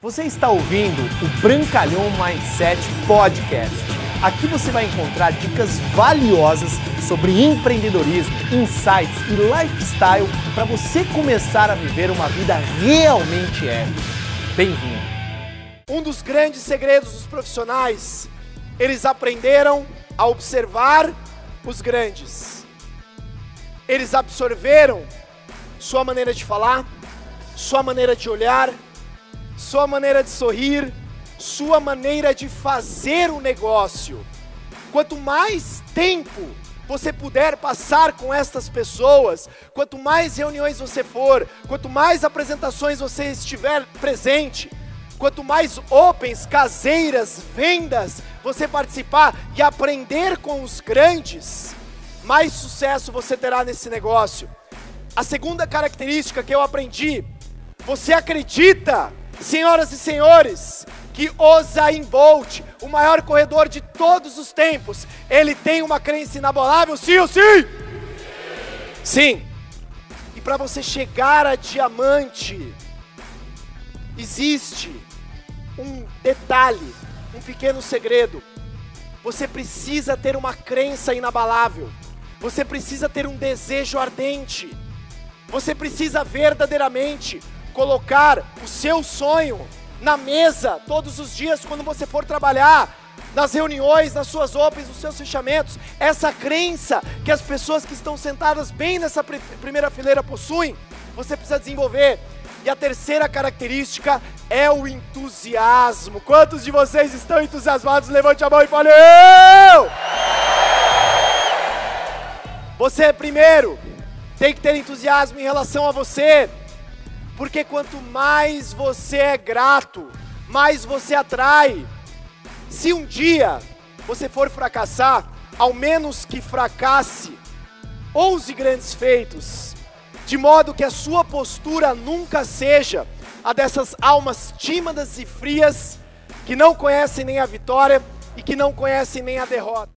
Você está ouvindo o Brancalhão Mindset Podcast. Aqui você vai encontrar dicas valiosas sobre empreendedorismo, insights e lifestyle para você começar a viver uma vida realmente épica. Bem-vindo! Um dos grandes segredos dos profissionais, eles aprenderam a observar os grandes. Eles absorveram sua maneira de falar, sua maneira de olhar, sua maneira de sorrir, sua maneira de fazer o negócio. Quanto mais tempo você puder passar com estas pessoas, quanto mais reuniões você for, quanto mais apresentações você estiver presente, quanto mais opens, caseiras, vendas você participar e aprender com os grandes, mais sucesso você terá nesse negócio. A segunda característica que eu aprendi, você acredita Senhoras e senhores, que Osain Bolt, o maior corredor de todos os tempos, ele tem uma crença inabalável, sim ou sim? Sim. E para você chegar a diamante, existe um detalhe, um pequeno segredo. Você precisa ter uma crença inabalável. Você precisa ter um desejo ardente. Você precisa verdadeiramente colocar o seu sonho na mesa todos os dias quando você for trabalhar, nas reuniões, nas suas opens, nos seus fechamentos, essa crença que as pessoas que estão sentadas bem nessa primeira fileira possuem, você precisa desenvolver. E a terceira característica é o entusiasmo. Quantos de vocês estão entusiasmados? Levante a mão e fale eu! Você primeiro tem que ter entusiasmo em relação a você. Porque quanto mais você é grato, mais você atrai. Se um dia você for fracassar, ao menos que fracasse 11 grandes feitos, de modo que a sua postura nunca seja a dessas almas tímidas e frias que não conhecem nem a vitória e que não conhecem nem a derrota.